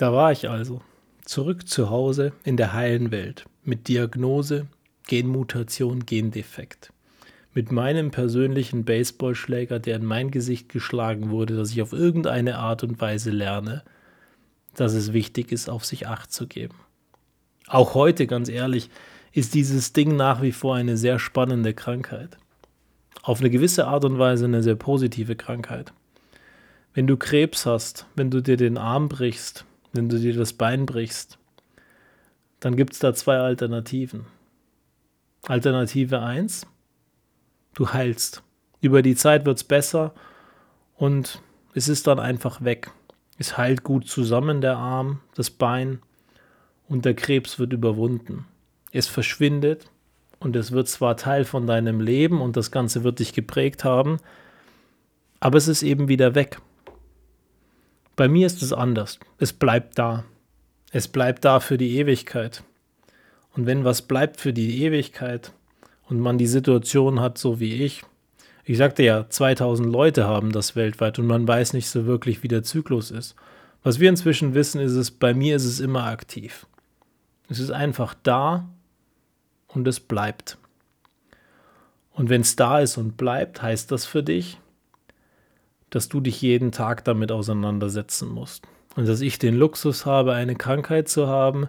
Da war ich also, zurück zu Hause in der heilen Welt, mit Diagnose, Genmutation, Gendefekt. Mit meinem persönlichen Baseballschläger, der in mein Gesicht geschlagen wurde, dass ich auf irgendeine Art und Weise lerne, dass es wichtig ist, auf sich acht zu geben. Auch heute, ganz ehrlich, ist dieses Ding nach wie vor eine sehr spannende Krankheit. Auf eine gewisse Art und Weise eine sehr positive Krankheit. Wenn du Krebs hast, wenn du dir den Arm brichst, wenn du dir das Bein brichst, dann gibt es da zwei Alternativen. Alternative 1, du heilst. Über die Zeit wird es besser und es ist dann einfach weg. Es heilt gut zusammen, der Arm, das Bein und der Krebs wird überwunden. Es verschwindet und es wird zwar Teil von deinem Leben und das Ganze wird dich geprägt haben, aber es ist eben wieder weg. Bei mir ist es anders. Es bleibt da. Es bleibt da für die Ewigkeit. Und wenn was bleibt für die Ewigkeit und man die Situation hat, so wie ich, ich sagte ja, 2000 Leute haben das weltweit und man weiß nicht so wirklich, wie der Zyklus ist. Was wir inzwischen wissen, ist es, bei mir ist es immer aktiv. Es ist einfach da und es bleibt. Und wenn es da ist und bleibt, heißt das für dich, dass du dich jeden Tag damit auseinandersetzen musst. Und dass ich den Luxus habe, eine Krankheit zu haben,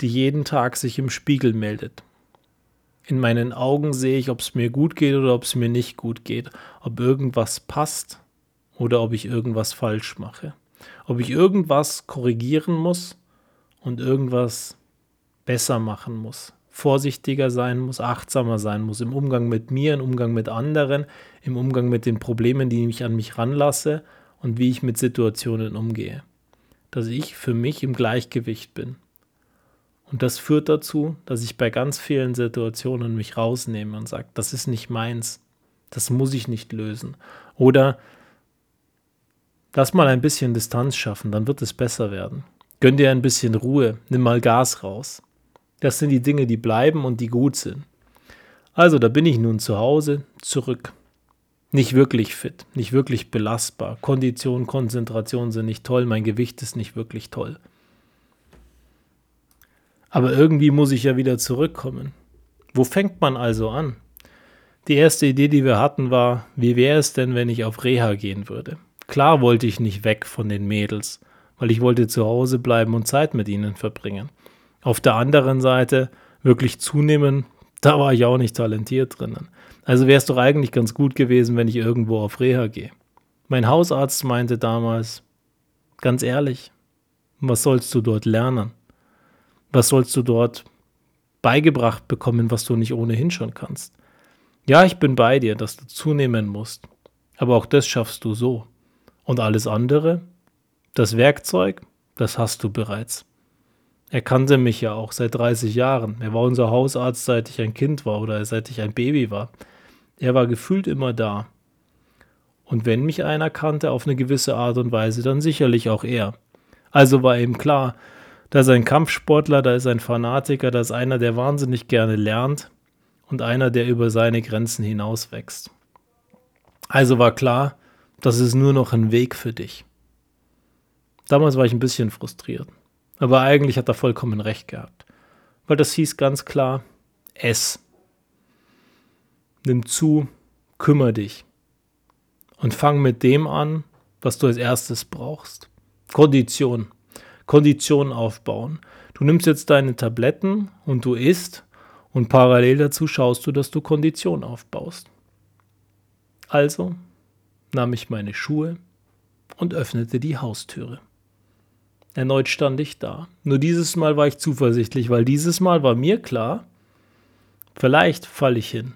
die jeden Tag sich im Spiegel meldet. In meinen Augen sehe ich, ob es mir gut geht oder ob es mir nicht gut geht, ob irgendwas passt oder ob ich irgendwas falsch mache, ob ich irgendwas korrigieren muss und irgendwas besser machen muss, vorsichtiger sein muss, achtsamer sein muss im Umgang mit mir, im Umgang mit anderen, im Umgang mit den Problemen, die ich an mich ranlasse und wie ich mit Situationen umgehe. Dass ich für mich im Gleichgewicht bin. Und das führt dazu, dass ich bei ganz vielen Situationen mich rausnehme und sage, das ist nicht meins, das muss ich nicht lösen. Oder lass mal ein bisschen Distanz schaffen, dann wird es besser werden. Gönn dir ein bisschen Ruhe, nimm mal Gas raus. Das sind die Dinge, die bleiben und die gut sind. Also, da bin ich nun zu Hause, zurück. Nicht wirklich fit, nicht wirklich belastbar. Kondition, Konzentration sind nicht toll, mein Gewicht ist nicht wirklich toll. Aber irgendwie muss ich ja wieder zurückkommen. Wo fängt man also an? Die erste Idee, die wir hatten, war, wie wäre es denn, wenn ich auf Reha gehen würde? Klar wollte ich nicht weg von den Mädels, weil ich wollte zu Hause bleiben und Zeit mit ihnen verbringen. Auf der anderen Seite wirklich zunehmen, da war ich auch nicht talentiert drinnen. Also wäre es doch eigentlich ganz gut gewesen, wenn ich irgendwo auf Reha gehe. Mein Hausarzt meinte damals, ganz ehrlich, was sollst du dort lernen? Was sollst du dort beigebracht bekommen, was du nicht ohnehin schon kannst? Ja, ich bin bei dir, dass du zunehmen musst, aber auch das schaffst du so. Und alles andere, das Werkzeug, das hast du bereits. Er kannte mich ja auch seit 30 Jahren. Er war unser Hausarzt, seit ich ein Kind war oder seit ich ein Baby war. Er war gefühlt immer da. Und wenn mich einer kannte auf eine gewisse Art und Weise, dann sicherlich auch er. Also war ihm klar, da ist ein Kampfsportler, da ist ein Fanatiker, da ist einer, der wahnsinnig gerne lernt und einer, der über seine Grenzen hinaus wächst. Also war klar, das ist nur noch ein Weg für dich. Damals war ich ein bisschen frustriert. Aber eigentlich hat er vollkommen recht gehabt. Weil das hieß ganz klar, ess. Nimm zu, kümmere dich. Und fang mit dem an, was du als erstes brauchst. Kondition. Kondition aufbauen. Du nimmst jetzt deine Tabletten und du isst und parallel dazu schaust du, dass du Kondition aufbaust. Also nahm ich meine Schuhe und öffnete die Haustüre. Erneut stand ich da. Nur dieses Mal war ich zuversichtlich, weil dieses Mal war mir klar, vielleicht falle ich hin.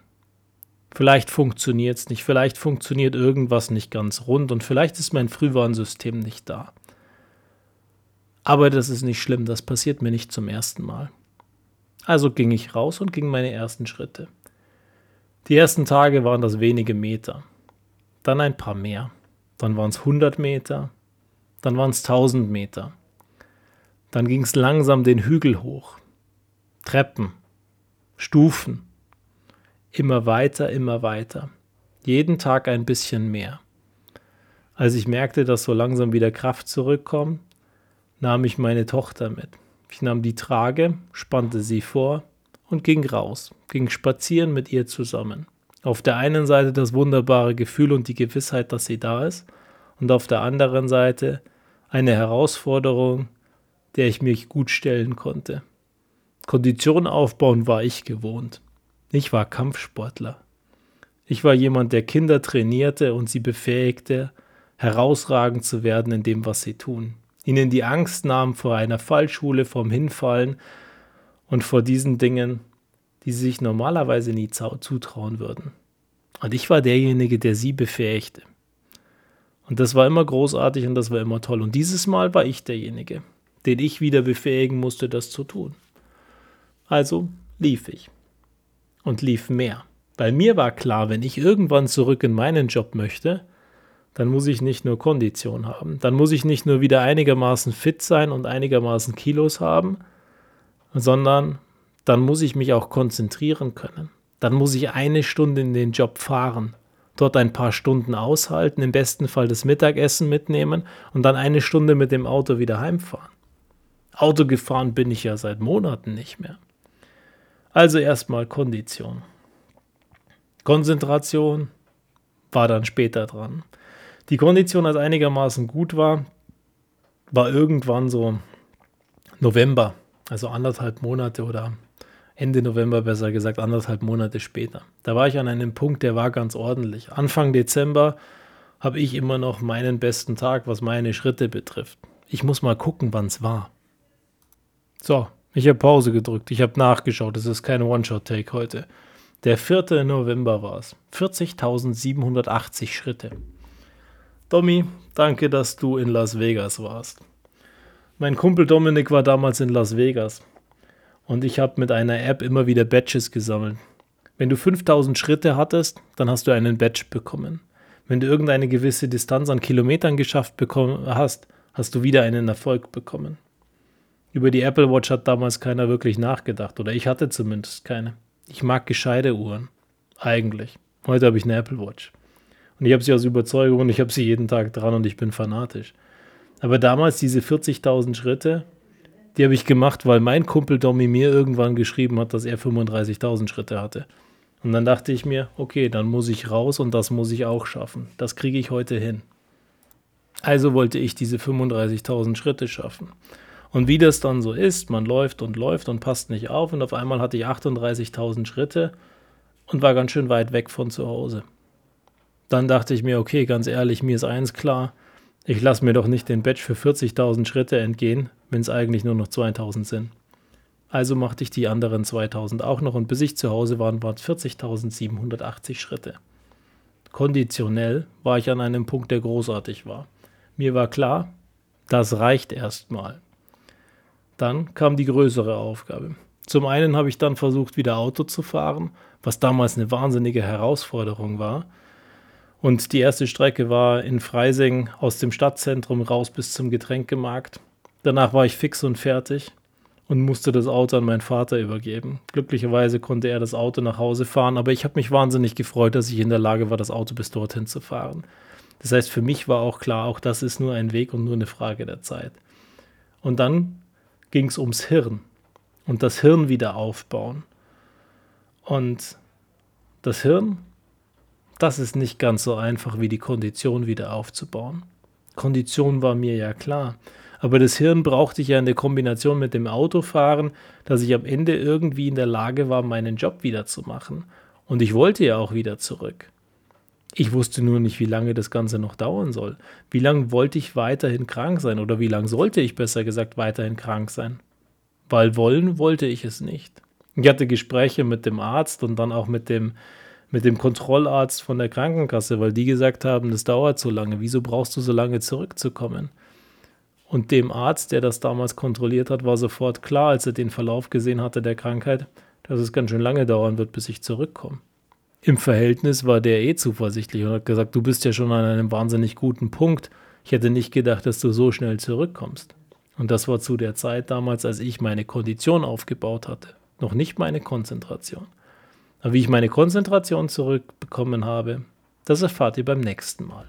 Vielleicht funktioniert es nicht, vielleicht funktioniert irgendwas nicht ganz rund und vielleicht ist mein Frühwarnsystem nicht da. Aber das ist nicht schlimm, das passiert mir nicht zum ersten Mal. Also ging ich raus und ging meine ersten Schritte. Die ersten Tage waren das wenige Meter, dann ein paar mehr, dann waren es 100 Meter, dann waren es 1000 Meter. Dann ging es langsam den Hügel hoch. Treppen, Stufen. Immer weiter, immer weiter. Jeden Tag ein bisschen mehr. Als ich merkte, dass so langsam wieder Kraft zurückkommt, nahm ich meine Tochter mit. Ich nahm die Trage, spannte sie vor und ging raus, ging spazieren mit ihr zusammen. Auf der einen Seite das wunderbare Gefühl und die Gewissheit, dass sie da ist, und auf der anderen Seite eine Herausforderung, der ich mich gut stellen konnte. Kondition aufbauen war ich gewohnt. Ich war Kampfsportler. Ich war jemand, der Kinder trainierte und sie befähigte, herausragend zu werden in dem, was sie tun. Ihnen die Angst nahm vor einer Fallschule, vorm Hinfallen und vor diesen Dingen, die sie sich normalerweise nie zutrauen würden. Und ich war derjenige, der sie befähigte. Und das war immer großartig und das war immer toll. Und dieses Mal war ich derjenige, den ich wieder befähigen musste, das zu tun. Also lief ich. Und lief mehr. Weil mir war klar, wenn ich irgendwann zurück in meinen Job möchte, dann muss ich nicht nur Kondition haben. Dann muss ich nicht nur wieder einigermaßen fit sein und einigermaßen Kilos haben, sondern dann muss ich mich auch konzentrieren können. Dann muss ich eine Stunde in den Job fahren dort ein paar Stunden aushalten, im besten Fall das Mittagessen mitnehmen und dann eine Stunde mit dem Auto wieder heimfahren. Auto gefahren bin ich ja seit Monaten nicht mehr. Also erstmal Kondition. Konzentration war dann später dran. Die Kondition, als einigermaßen gut war, war irgendwann so November, also anderthalb Monate oder Ende November besser gesagt, anderthalb Monate später. Da war ich an einem Punkt, der war ganz ordentlich. Anfang Dezember habe ich immer noch meinen besten Tag, was meine Schritte betrifft. Ich muss mal gucken, wann es war. So, ich habe Pause gedrückt, ich habe nachgeschaut, es ist kein One-Shot-Take heute. Der 4. November war es. 40.780 Schritte. Domi, danke, dass du in Las Vegas warst. Mein Kumpel Dominik war damals in Las Vegas und ich habe mit einer App immer wieder Badges gesammelt. Wenn du 5000 Schritte hattest, dann hast du einen Badge bekommen. Wenn du irgendeine gewisse Distanz an Kilometern geschafft hast, hast du wieder einen Erfolg bekommen. Über die Apple Watch hat damals keiner wirklich nachgedacht, oder ich hatte zumindest keine. Ich mag gescheite Uhren. Eigentlich. Heute habe ich eine Apple Watch. Und ich habe sie aus Überzeugung und ich habe sie jeden Tag dran und ich bin fanatisch. Aber damals diese 40.000 Schritte, die habe ich gemacht, weil mein Kumpel Domi mir irgendwann geschrieben hat, dass er 35.000 Schritte hatte. Und dann dachte ich mir, okay, dann muss ich raus und das muss ich auch schaffen. Das kriege ich heute hin. Also wollte ich diese 35.000 Schritte schaffen. Und wie das dann so ist, man läuft und läuft und passt nicht auf und auf einmal hatte ich 38.000 Schritte und war ganz schön weit weg von zu Hause. Dann dachte ich mir, okay, ganz ehrlich, mir ist eins klar, ich lasse mir doch nicht den Badge für 40.000 Schritte entgehen, wenn es eigentlich nur noch 2000 sind. Also machte ich die anderen 2000 auch noch und bis ich zu Hause war, waren es 40.780 Schritte. Konditionell war ich an einem Punkt, der großartig war. Mir war klar, das reicht erstmal. Dann kam die größere Aufgabe. Zum einen habe ich dann versucht, wieder Auto zu fahren, was damals eine wahnsinnige Herausforderung war. Und die erste Strecke war in Freising aus dem Stadtzentrum raus bis zum Getränkemarkt. Danach war ich fix und fertig und musste das Auto an meinen Vater übergeben. Glücklicherweise konnte er das Auto nach Hause fahren, aber ich habe mich wahnsinnig gefreut, dass ich in der Lage war, das Auto bis dorthin zu fahren. Das heißt, für mich war auch klar, auch das ist nur ein Weg und nur eine Frage der Zeit. Und dann ging es ums Hirn und das Hirn wieder aufbauen. Und das Hirn das ist nicht ganz so einfach wie die Kondition wieder aufzubauen. Kondition war mir ja klar. Aber das Hirn brauchte ich ja in der Kombination mit dem Autofahren, dass ich am Ende irgendwie in der Lage war, meinen Job wieder zu machen. Und ich wollte ja auch wieder zurück. Ich wusste nur nicht, wie lange das Ganze noch dauern soll. Wie lange wollte ich weiterhin krank sein oder wie lange sollte ich besser gesagt weiterhin krank sein? Weil wollen wollte ich es nicht. Ich hatte Gespräche mit dem Arzt und dann auch mit dem mit dem Kontrollarzt von der Krankenkasse, weil die gesagt haben, das dauert so lange. Wieso brauchst du so lange zurückzukommen? Und dem Arzt, der das damals kontrolliert hat, war sofort klar, als er den Verlauf gesehen hatte der Krankheit, dass es ganz schön lange dauern wird, bis ich zurückkomme. Im Verhältnis war der eh zuversichtlich und hat gesagt, du bist ja schon an einem wahnsinnig guten Punkt. Ich hätte nicht gedacht, dass du so schnell zurückkommst. Und das war zu der Zeit damals, als ich meine Kondition aufgebaut hatte, noch nicht meine Konzentration. Aber wie ich meine Konzentration zurückbekommen habe, das erfahrt ihr beim nächsten Mal.